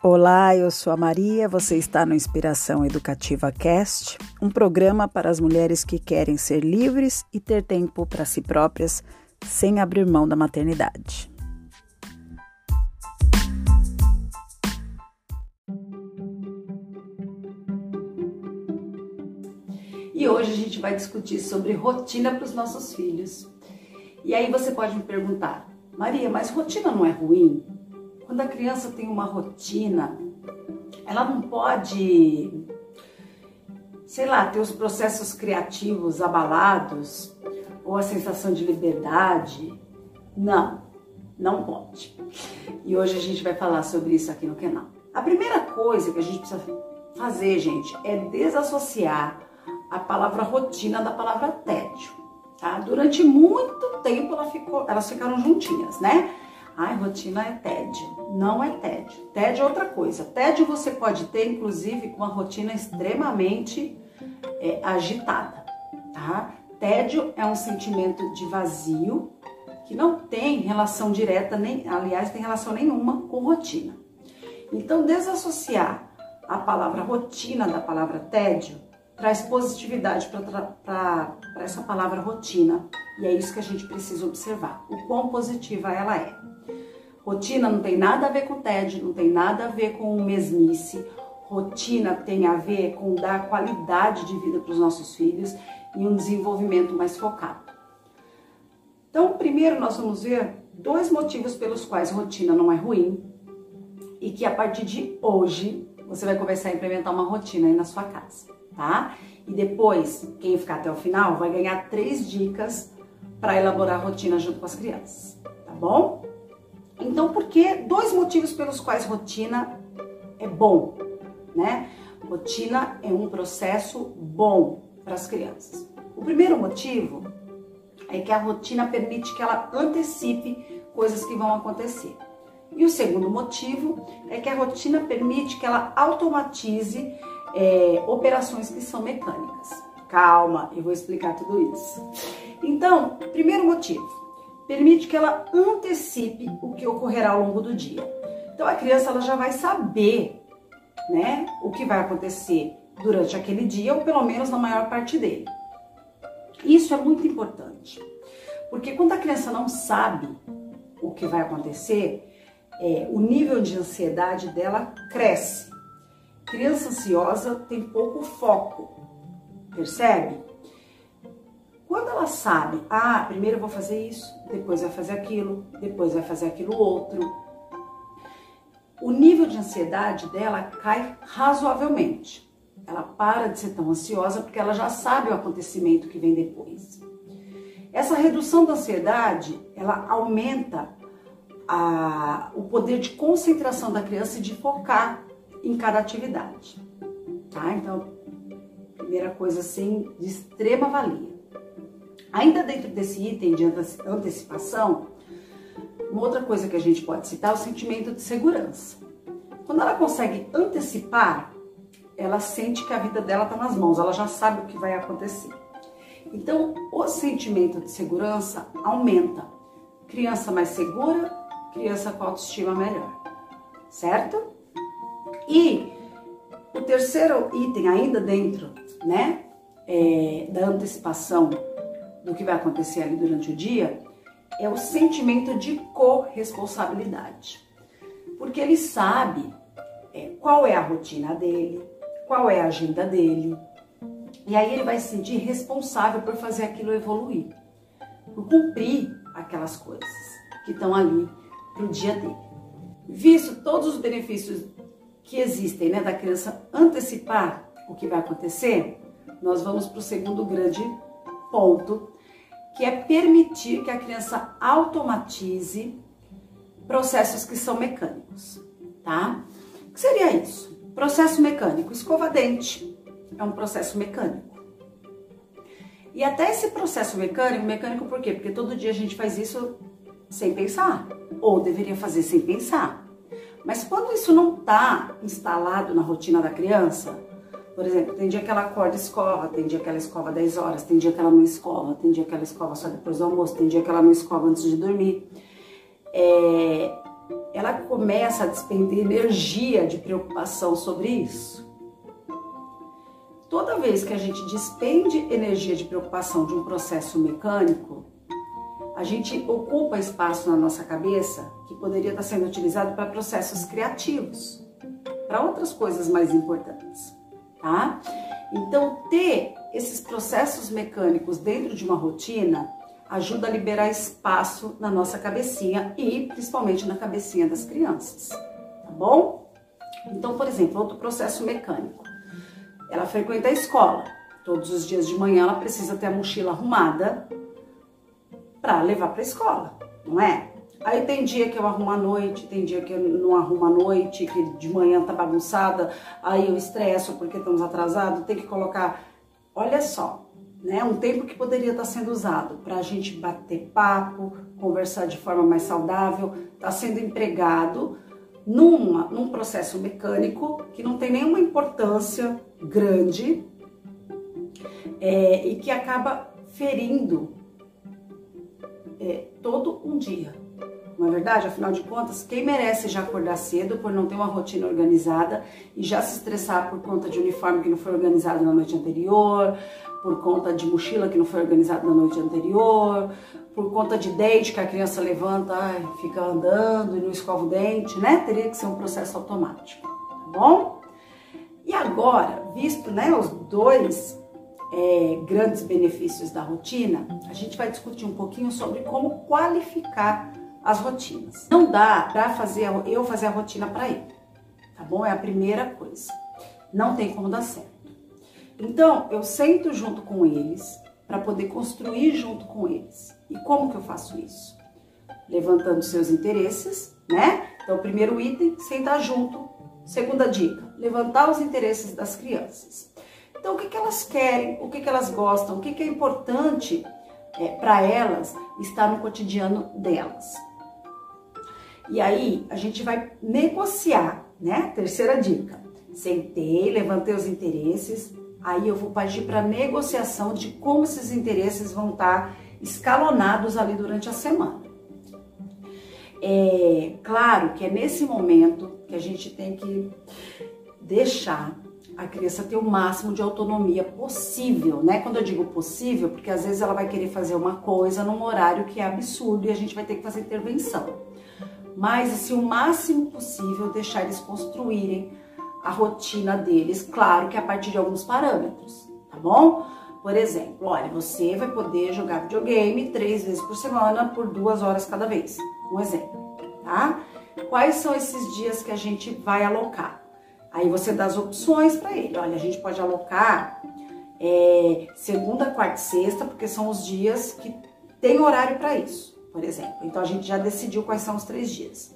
Olá, eu sou a Maria, você está no Inspiração Educativa Cast, um programa para as mulheres que querem ser livres e ter tempo para si próprias sem abrir mão da maternidade. E hoje a gente vai discutir sobre rotina para os nossos filhos. E aí você pode me perguntar, Maria, mas rotina não é ruim? Quando a criança tem uma rotina, ela não pode, sei lá, ter os processos criativos abalados ou a sensação de liberdade. Não, não pode. E hoje a gente vai falar sobre isso aqui no canal. A primeira coisa que a gente precisa fazer, gente, é desassociar a palavra rotina da palavra tédio. Tá? Durante muito tempo ela ficou, elas ficaram juntinhas, né? Ai, rotina é tédio. Não é tédio. Tédio é outra coisa. Tédio você pode ter, inclusive, com uma rotina extremamente é, agitada, tá? Tédio é um sentimento de vazio que não tem relação direta, nem, aliás, tem relação nenhuma com rotina. Então, desassociar a palavra rotina da palavra tédio traz positividade para essa palavra rotina. E é isso que a gente precisa observar, o quão positiva ela é. Rotina não tem nada a ver com tédio, não tem nada a ver com mesmice. Rotina tem a ver com dar qualidade de vida para os nossos filhos e um desenvolvimento mais focado. Então, primeiro nós vamos ver dois motivos pelos quais rotina não é ruim e que a partir de hoje você vai começar a implementar uma rotina aí na sua casa, tá? E depois, quem ficar até o final vai ganhar três dicas para elaborar a rotina junto com as crianças, tá bom? Então, por que dois motivos pelos quais rotina é bom, né? Rotina é um processo bom para as crianças. O primeiro motivo é que a rotina permite que ela antecipe coisas que vão acontecer. E o segundo motivo é que a rotina permite que ela automatize é, operações que são mecânicas. Calma, eu vou explicar tudo isso. Então, primeiro motivo, permite que ela antecipe o que ocorrerá ao longo do dia. Então a criança ela já vai saber, né, o que vai acontecer durante aquele dia ou pelo menos na maior parte dele. Isso é muito importante, porque quando a criança não sabe o que vai acontecer, é, o nível de ansiedade dela cresce. Criança ansiosa tem pouco foco, percebe? Quando ela sabe, ah, primeiro eu vou fazer isso, depois vai fazer aquilo, depois vai fazer aquilo outro, o nível de ansiedade dela cai razoavelmente. Ela para de ser tão ansiosa porque ela já sabe o acontecimento que vem depois. Essa redução da ansiedade, ela aumenta a, o poder de concentração da criança e de focar em cada atividade. Tá? Então, primeira coisa assim, de extrema valia. Ainda dentro desse item de antecipação, uma outra coisa que a gente pode citar é o sentimento de segurança. Quando ela consegue antecipar, ela sente que a vida dela está nas mãos, ela já sabe o que vai acontecer. Então, o sentimento de segurança aumenta. Criança mais segura, criança com autoestima melhor, certo? E o terceiro item, ainda dentro, né, é, da antecipação do que vai acontecer ali durante o dia é o sentimento de corresponsabilidade. Porque ele sabe é, qual é a rotina dele, qual é a agenda dele. E aí ele vai se sentir responsável por fazer aquilo evoluir, por cumprir aquelas coisas que estão ali para o dia dele. Visto todos os benefícios que existem né, da criança antecipar o que vai acontecer, nós vamos para o segundo grande ponto, que é permitir que a criança automatize processos que são mecânicos, tá? O que seria isso? Processo mecânico, escova dente é um processo mecânico. E até esse processo mecânico, mecânico por quê? Porque todo dia a gente faz isso sem pensar, ou deveria fazer sem pensar. Mas quando isso não está instalado na rotina da criança, por exemplo, tem dia que ela acorda e escova, tem dia que ela escova 10 horas, tem dia que ela não escova, tem dia que ela escova só depois do almoço, tem dia que ela não escova antes de dormir. É, ela começa a despender energia de preocupação sobre isso. Toda vez que a gente despende energia de preocupação de um processo mecânico, a gente ocupa espaço na nossa cabeça que poderia estar sendo utilizado para processos criativos, para outras coisas mais importantes, tá? Então, ter esses processos mecânicos dentro de uma rotina ajuda a liberar espaço na nossa cabecinha e principalmente na cabecinha das crianças, tá bom? Então, por exemplo, outro processo mecânico. Ela frequenta a escola. Todos os dias de manhã ela precisa ter a mochila arrumada para levar para a escola, não é? Aí tem dia que eu arrumo à noite, tem dia que eu não arrumo à noite, que de manhã tá bagunçada, aí eu estresso porque estamos atrasados, tem que colocar. Olha só, né? Um tempo que poderia estar sendo usado para a gente bater papo, conversar de forma mais saudável, está sendo empregado numa, num processo mecânico que não tem nenhuma importância grande é, e que acaba ferindo é, todo um dia. Não é verdade? Afinal de contas, quem merece já acordar cedo por não ter uma rotina organizada e já se estressar por conta de uniforme que não foi organizado na noite anterior, por conta de mochila que não foi organizada na noite anterior, por conta de dente que a criança levanta, ai, fica andando e não escova o dente, né? Teria que ser um processo automático, tá bom? E agora, visto né, os dois é, grandes benefícios da rotina, a gente vai discutir um pouquinho sobre como qualificar as rotinas. Não dá para fazer eu fazer a rotina para ele, tá bom? É a primeira coisa. Não tem como dar certo. Então, eu sento junto com eles para poder construir junto com eles. E como que eu faço isso? Levantando seus interesses, né? Então, primeiro item, sentar junto. Segunda dica, levantar os interesses das crianças. Então, o que, que elas querem, o que, que elas gostam, o que, que é importante é, para elas estar no cotidiano delas. E aí a gente vai negociar, né? Terceira dica. Sentei, levantei os interesses, aí eu vou partir para negociação de como esses interesses vão estar tá escalonados ali durante a semana. É claro que é nesse momento que a gente tem que deixar a criança ter o máximo de autonomia possível, né? Quando eu digo possível, porque às vezes ela vai querer fazer uma coisa num horário que é absurdo e a gente vai ter que fazer intervenção. Mas, assim, o máximo possível deixar eles construírem a rotina deles, claro que a partir de alguns parâmetros, tá bom? Por exemplo, olha, você vai poder jogar videogame três vezes por semana por duas horas cada vez. Um exemplo, tá? Quais são esses dias que a gente vai alocar? Aí você dá as opções para ele. Olha, a gente pode alocar é, segunda, quarta e sexta, porque são os dias que tem horário para isso, por exemplo. Então a gente já decidiu quais são os três dias.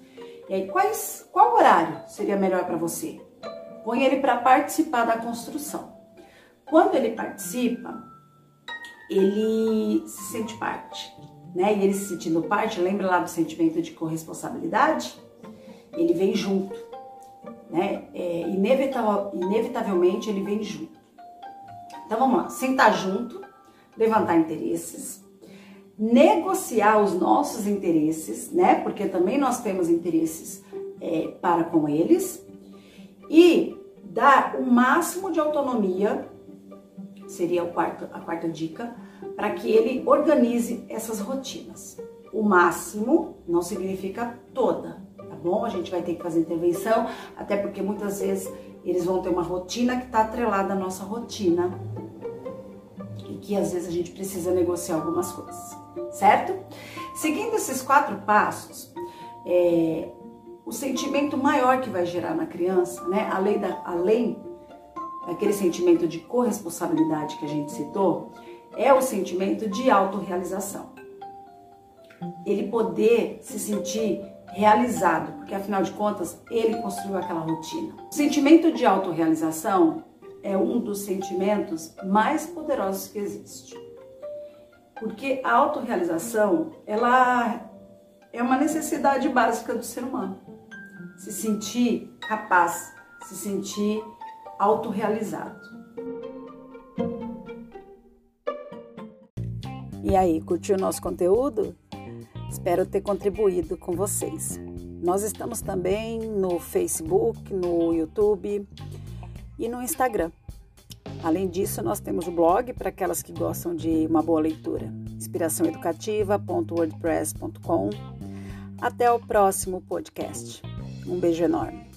E aí, quais, qual horário seria melhor para você? Põe ele para participar da construção. Quando ele participa, ele se sente parte, né? E ele se sentindo parte, lembra lá do sentimento de corresponsabilidade? Ele vem junto né? É, inevitavel, inevitavelmente ele vem junto. Então vamos lá, sentar junto, levantar interesses, negociar os nossos interesses, né? Porque também nós temos interesses é, para com eles e dar o máximo de autonomia, seria quarto, a quarta dica, para que ele organize essas rotinas. O máximo não significa toda, bom? A gente vai ter que fazer intervenção, até porque muitas vezes eles vão ter uma rotina que está atrelada à nossa rotina e que às vezes a gente precisa negociar algumas coisas, certo? Seguindo esses quatro passos, é, o sentimento maior que vai gerar na criança, né, além, da, além daquele sentimento de corresponsabilidade que a gente citou, é o sentimento de autorrealização. Ele poder se sentir realizado, porque afinal de contas ele construiu aquela rotina. O sentimento de autorrealização é um dos sentimentos mais poderosos que existe. Porque a autorrealização, ela é uma necessidade básica do ser humano. Se sentir capaz, se sentir autorrealizado. E aí, curtiu o nosso conteúdo? Espero ter contribuído com vocês. Nós estamos também no Facebook, no YouTube e no Instagram. Além disso, nós temos o blog para aquelas que gostam de uma boa leitura, inspiraçãoeducativa.wordpress.com. Até o próximo podcast. Um beijo enorme.